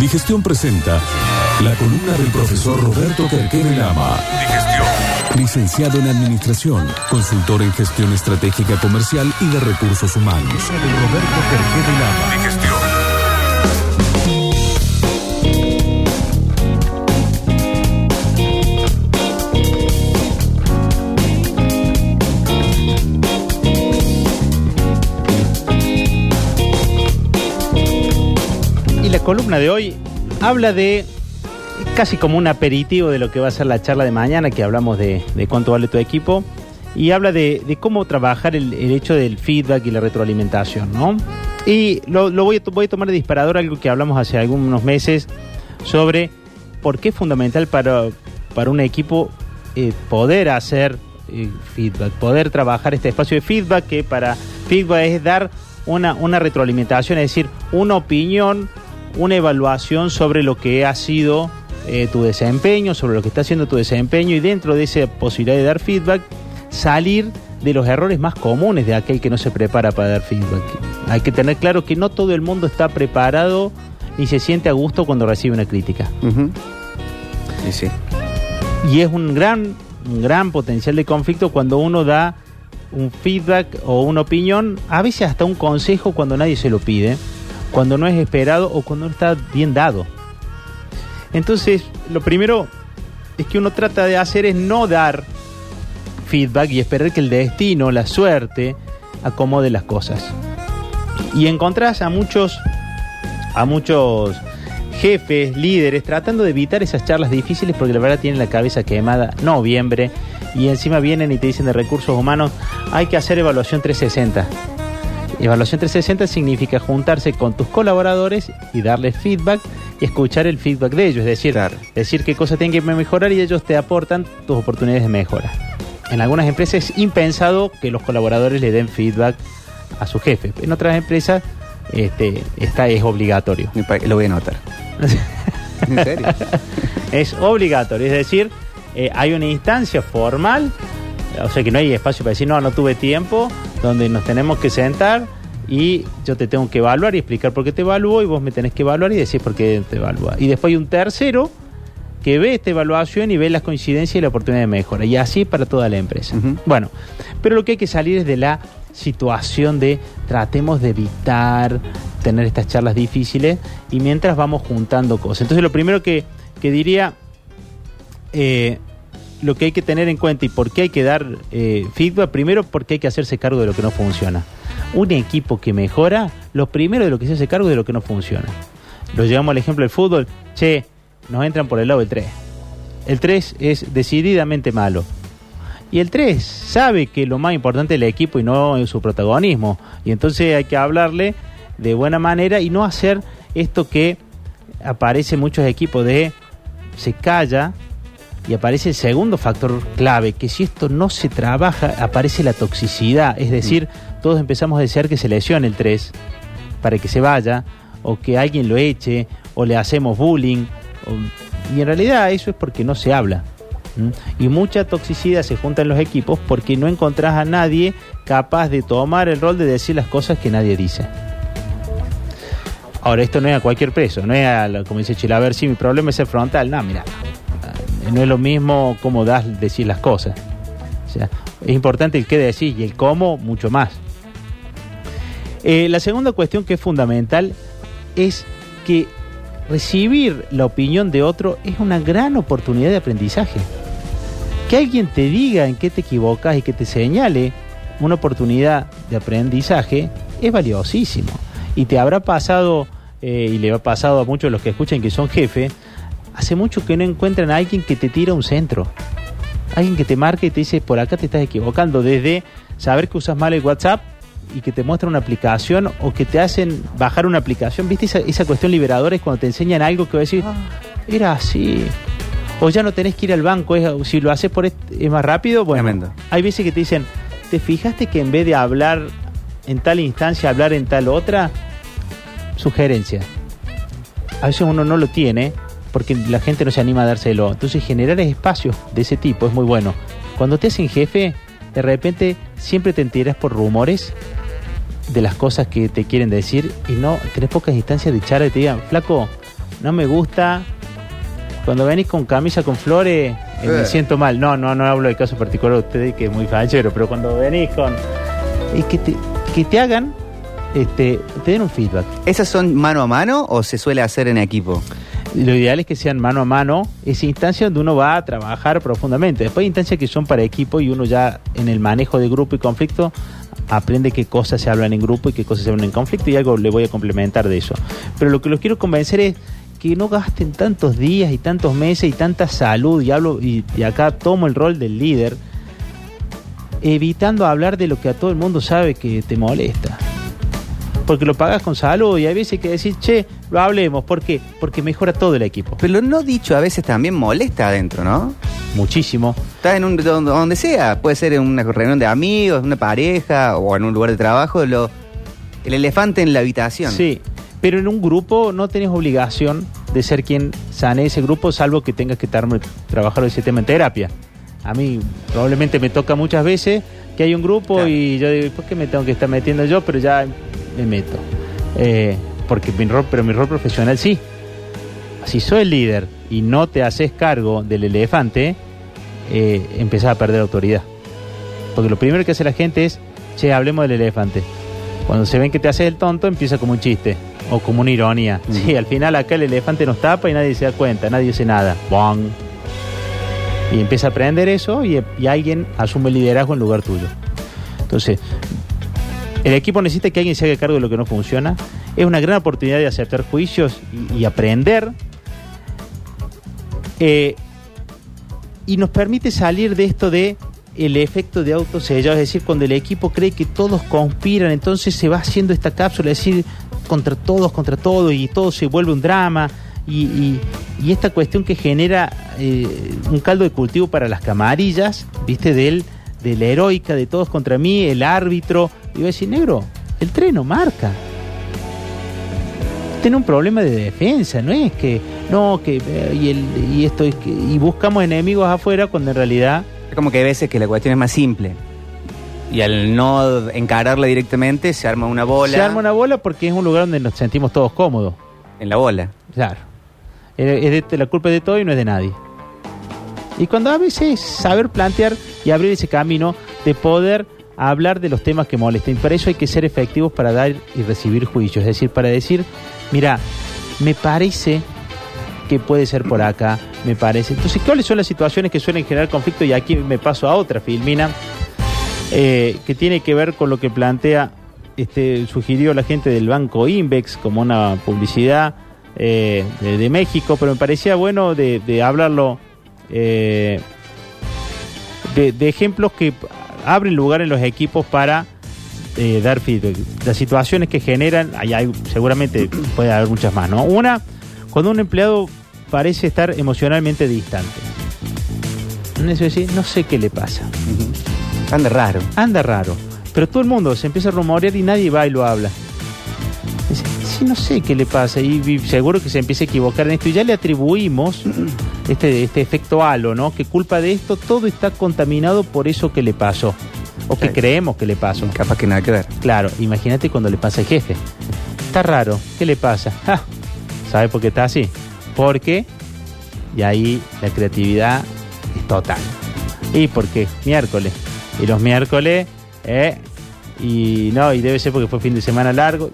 Digestión presenta la columna del profesor Roberto Querquere Lama. Digestión. Licenciado en Administración, consultor en Gestión Estratégica Comercial y de Recursos Humanos. Roberto. Digestión. Columna de hoy habla de casi como un aperitivo de lo que va a ser la charla de mañana, que hablamos de, cuánto vale tu equipo, y habla de, cómo trabajar el, hecho del feedback y la retroalimentación, ¿no? Y lo, voy a tomar de disparador algo que hablamos hace algunos meses sobre por qué es fundamental para, para un equipo eh, poder hacer eh, feedback, poder trabajar este espacio de feedback, que para feedback es dar una, una retroalimentación, es decir, una opinión, una evaluación sobre lo que ha sido eh, tu desempeño, sobre lo que está haciendo tu desempeño y dentro de esa posibilidad de dar feedback, salir de los errores más comunes de aquel que no se prepara para dar feedback. Hay que tener claro que no todo el mundo está preparado ni se siente a gusto cuando recibe una crítica. Y sí. Y es un gran, un gran potencial de conflicto cuando uno da un feedback o una opinión, a veces hasta un consejo cuando nadie se lo pide, cuando no es esperado o cuando no está bien dado. Entonces, lo primero es que uno trata de hacer es no dar feedback y esperar que el destino, la suerte, acomode las cosas. Y encontrás a muchos, a muchos jefes, líderes, tratando de evitar esas charlas difíciles porque la verdad tienen la cabeza quemada, noviembre, y encima vienen y te dicen de recursos humanos, hay que hacer evaluación 360. Evaluación 360 significa juntarse con tus colaboradores y darles feedback y escuchar el feedback de ellos, es decir, Claro. decir qué cosas tienen que mejorar y ellos te aportan tus oportunidades de mejora. En algunas empresas es impensado que los colaboradores le den feedback a su jefe. En otras empresas este, esta es obligatorio. Lo voy a anotar. ¿En serio? es obligatorio, es decir, eh, hay una instancia formal, o sea que no hay espacio para decir, no, no tuve tiempo, donde nos tenemos que sentar y yo te tengo que evaluar y explicar por qué te evalúo y vos me tenés que evaluar y decir por qué te evalúa. Y después hay un tercero que ve esta evaluación y ve las coincidencias y la oportunidad de mejora. Y así es para toda la empresa. Bueno, pero lo que hay que salir es de la situación de tratemos de evitar tener estas charlas difíciles y mientras vamos juntando cosas. Entonces lo primero que, que diría, eh, lo que hay que tener en cuenta y por qué hay que dar eh, feedback, primero porque hay que hacerse cargo de lo que no funciona. Un equipo que mejora, lo primero de lo que se hace cargo es de lo que no funciona. Lo llevamos al ejemplo del fútbol, che, nos entran por el lado del 3. El 3 es decididamente malo. Y el 3 sabe que lo más importante es el equipo y no es su protagonismo. Y entonces hay que hablarle de buena manera y no hacer esto que aparece en muchos equipos de se calla y aparece el segundo factor clave, que si esto no se trabaja, aparece la toxicidad. Es decir, todos empezamos a desear que se lesione el 3 para que se vaya, o que alguien lo eche, o le hacemos bullying. o- y en realidad eso es porque no se habla. Y mucha toxicidad se junta en los equipos porque no encontrás a nadie capaz de tomar el rol de decir las cosas que nadie dice. Ahora, esto no es a cualquier preso, no es a, como dice Chile, a ver si mi problema es el frontal. No, mira, no es lo mismo cómo das decir las cosas. O sea, es importante el qué decís y el cómo mucho más. Eh, la segunda cuestión que es fundamental es que recibir la opinión de otro es una gran oportunidad de aprendizaje. Que alguien te diga en qué te equivocas y que te señale una oportunidad de aprendizaje es valiosísimo. Y te habrá pasado, eh, y le ha pasado a muchos de los que escuchan que son jefes, hace mucho que no encuentran a alguien que te tira un centro. Alguien que te marca y te dice, por acá te estás equivocando. Desde saber que usas mal el WhatsApp y que te muestra una aplicación o que te hacen bajar una aplicación. ¿Viste esa, esa cuestión liberadora? Es cuando te enseñan algo que vas a decir, era así. O ya no tenés que ir al banco. es- si lo haces por est- es más rápido, bueno. Tremendo. Hay veces que te dicen, ¿te fijaste que en vez de hablar en tal instancia, hablar en tal otra? Sugerencia. A veces uno no lo tiene porque la gente no se anima a dárselo. Entonces generar espacios de ese tipo es muy bueno. Cuando te hacen jefe, de repente siempre te enteras por rumores de las cosas que te quieren decir y no tenés pocas instancias de charla y te digan, flaco, no me gusta. Cuando venís con camisa con flores, eh, me Eh. siento mal. No, no, no hablo de caso particular de ustedes, que es muy fachero, pero cuando venís con. Y que te, que te hagan, este, te den un feedback. ¿Esas son mano a mano o se suele hacer en equipo? Lo ideal es que sean mano a mano, es instancia donde uno va a trabajar profundamente. Después hay instancias que son para equipo y uno ya en el manejo de grupo y conflicto aprende qué cosas se hablan en grupo y qué cosas se hablan en conflicto y algo le voy a complementar de eso. Pero lo que los quiero convencer es que no gasten tantos días y tantos meses y tanta salud y hablo y acá tomo el rol del líder evitando hablar de lo que a todo el mundo sabe que te molesta. Porque lo pagas con salud y hay veces que decir, che, lo hablemos. ¿Por qué? Porque mejora todo el equipo. Pero no dicho a veces también molesta adentro, ¿no? Muchísimo. Estás en un donde, donde sea, puede ser en una reunión de amigos, una pareja o en un lugar de trabajo, lo, el elefante en la habitación. Sí, pero en un grupo no tenés obligación de ser quien sane ese grupo, salvo que tengas que tar- trabajar ese tema en terapia. A mí probablemente me toca muchas veces que hay un grupo Claro. y yo digo, ¿por qué me tengo que estar metiendo yo? Pero ya me meto. Eh, porque mi rol, pero mi rol profesional sí. Si soy el líder y no te haces cargo del elefante, eh, empezás a perder autoridad. Porque lo primero que hace la gente es, che, hablemos del elefante. Cuando se ven que te haces el tonto, empieza como un chiste o como una ironía. Ujú. Sí, al final acá el elefante nos tapa y nadie se da cuenta, nadie dice nada. ¡Bong! Y empieza a aprender eso y, y alguien asume el liderazgo en lugar tuyo. Entonces, el equipo necesita que alguien se haga cargo de lo que no funciona. Es una gran oportunidad de aceptar juicios y, aprender. Eh, y nos permite salir de esto de el efecto de autosellado, es decir, cuando el equipo cree que todos conspiran, entonces se va haciendo esta cápsula, es decir, contra todos, contra todos, y todo se vuelve un drama, y, y- y esta cuestión que genera eh, un caldo de cultivo para las camarillas, viste, del, de la heroica, de todos contra mí, el árbitro, y voy a decir, negro, el tren no marca. Tiene un problema de defensa, no es que, no, que, eh, y, el, y esto, es que- y buscamos enemigos afuera cuando en realidad Es como que hay veces que la cuestión es más simple. Y al no encararla directamente, se arma una bola Se arma una bola porque es un lugar donde nos sentimos todos cómodos. en la bola. Claro. Es es de, la culpa es de todo y no es de nadie. Y cuando a veces saber plantear y abrir ese camino de poder hablar de los temas que molestan. Y para eso hay que ser efectivos para dar y recibir juicios. Es decir, para decir, mira, me parece que puede ser por acá, me parece. Entonces, ¿cuáles son las situaciones que suelen generar conflicto? Y aquí me paso a otra, Filmina, eh, que tiene que ver con lo que plantea, este, sugirió la gente del banco Invex como una publicidad eh, de, de México, pero me parecía bueno de, de hablarlo, eh, de, de ejemplos que abren lugar en los equipos para eh, dar feedback. Las situaciones que generan, ahí hay, seguramente puede haber muchas más, ¿no? Una, cuando un empleado parece estar emocionalmente distante. Eso es decir, no sé qué le pasa. Anda raro. Anda raro. Pero todo el mundo se empieza a rumorear y nadie va y lo habla. Dice, sí, no sé qué le pasa. Y, y seguro que se empieza a equivocar en esto. Y ya le atribuimos este, este efecto halo, ¿no? Que culpa de esto todo está contaminado por eso que le pasó. O que Sí. creemos que le pasó. Capaz que nada que ver. Claro, imagínate cuando le pasa al jefe. Está raro, ¿qué le pasa? Ja, ¿Sabe por qué está así? Porque, y ahí la creatividad es total. ¿Y por qué? Miércoles. Y los miércoles, ¿eh? Y no, y debe ser porque fue fin de semana largo.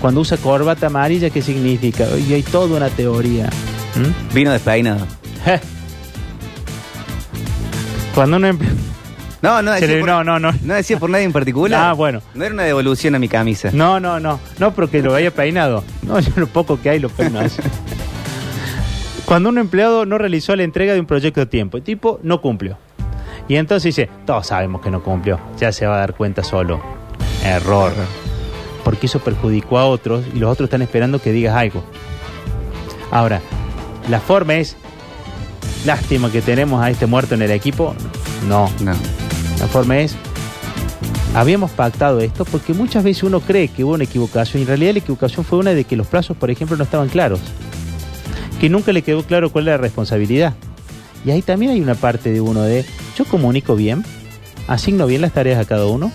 Cuando usa corbata amarilla, ¿qué significa? Y hay toda una teoría. ¿Mm? Vino despeinado. Je. Cuando uno emple- No, no decía, le- por, no, no, no. no decía por nadie en particular. Ah, bueno. No era una devolución a mi camisa. No, no, no. No, pero que lo haya peinado. No, yo lo poco que hay lo peino así. Cuando un empleado no realizó la entrega de un proyecto a tiempo, el tipo no cumplió. Y entonces dice, todos sabemos que no cumplió, ya se va a dar cuenta solo. Error. Porque eso perjudicó a otros y los otros están esperando que digas algo. Ahora, la forma es, lástima que tenemos a este muerto en el equipo. No, No. la forma es, habíamos pactado esto porque muchas veces uno cree que hubo una equivocación y en realidad la equivocación fue una de que los plazos, por ejemplo, no estaban claros. Que nunca le quedó claro cuál era la responsabilidad. Y ahí también hay una parte de uno de, yo comunico bien, asigno bien las tareas a cada uno.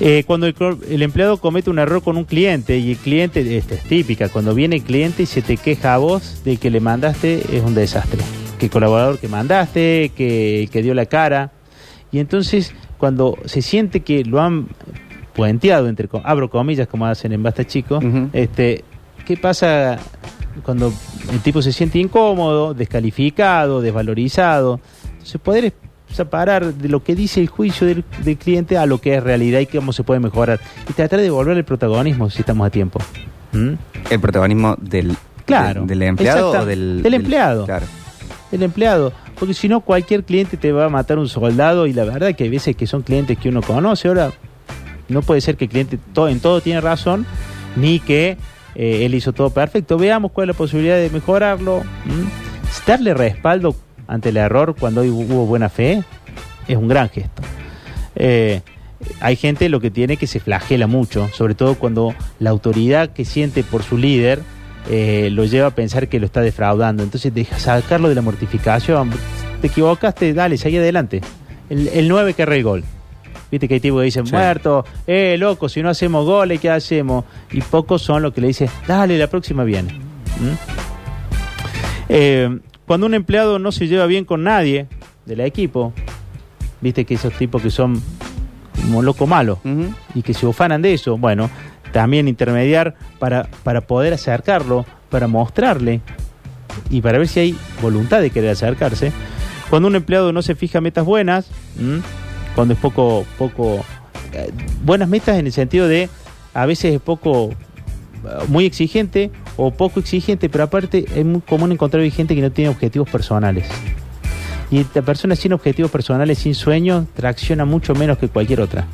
Eh, cuando el, empleado comete un error con un cliente y el cliente, esta es típica, cuando viene el cliente y se te queja a vos de que le mandaste, es un desastre. Que el colaborador que mandaste, que, que dio la cara. Y entonces, cuando se siente que lo han puenteado, entre abro comillas, como hacen en Basta Chico, este, ¿qué pasa cuando el tipo se siente incómodo, descalificado, desvalorizado? Entonces, poder separar de lo que dice el juicio del, del cliente a lo que es realidad y cómo se puede mejorar. Y tratar de devolver el protagonismo si estamos a tiempo. ¿Mm? El protagonismo del, Claro, del, del empleado o del, del empleado. Claro. El empleado. Porque si no, cualquier cliente te va a matar un soldado y la verdad que hay veces que son clientes que uno conoce. Ahora, no puede ser que el cliente to- en todo tiene razón, ni que eh, él hizo todo perfecto. Veamos cuál es la posibilidad de mejorarlo. Darle respaldo ante el error cuando hay- hubo buena fe es un gran gesto. Eh, hay gente lo que tiene que se flagela mucho, sobre todo cuando la autoridad que siente por su líder eh, lo lleva a pensar que lo está defraudando. Entonces deja sacarlo de la mortificación. Te equivocaste, dale, seguí adelante. El, el 9 que erra el gol. Viste que hay tipos que dicen, Sí. muerto, eh, loco, si no hacemos goles, ¿qué hacemos? Y pocos son los que le dicen, dale, la próxima viene. ¿Mm? Eh, cuando un empleado no se lleva bien con nadie del equipo, viste que esos tipos que son como loco malo y que se ufanan de eso, bueno, también intermediar para, para poder acercarlo, para mostrarle y para ver si hay voluntad de querer acercarse. Cuando un empleado no se fija metas buenas, ¿m? cuando es poco, poco, eh, buenas metas en el sentido de a veces es poco, eh, muy exigente o poco exigente, pero aparte es muy común encontrar gente que no tiene objetivos personales. Y la persona sin objetivos personales, sin sueños, tracciona mucho menos que cualquier otra.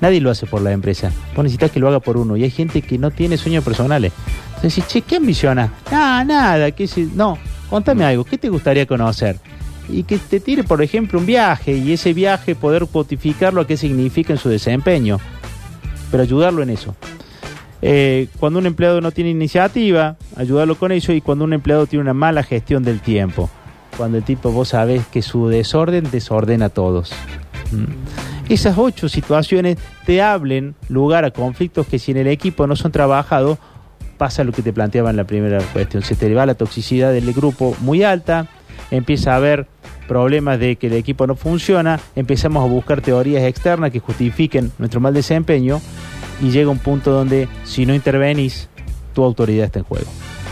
Nadie lo hace por la empresa. Vos necesitas que lo haga por uno. Y hay gente que no tiene sueños personales. Entonces, decís, che, ¿qué ambiciona? Nada, nada. ¿qué se- No, contame algo. ¿Qué te gustaría conocer? Y que te tire, por ejemplo, un viaje y ese viaje poder cuantificar lo que significa en su desempeño. Pero ayudarlo en eso. Eh, cuando un empleado no tiene iniciativa, ayudarlo con eso. Y cuando un empleado tiene una mala gestión del tiempo. Cuando el tipo, vos sabés que su desorden desordena a todos. Mm. Esas ocho situaciones te hablen lugar a conflictos que si en el equipo no son trabajados, pasa lo que te planteaba en la primera cuestión. Se te va la toxicidad del grupo muy alta, empieza a haber problemas de que el equipo no funciona, empezamos a buscar teorías externas que justifiquen nuestro mal desempeño y llega un punto donde si no intervenís, tu autoridad está en juego.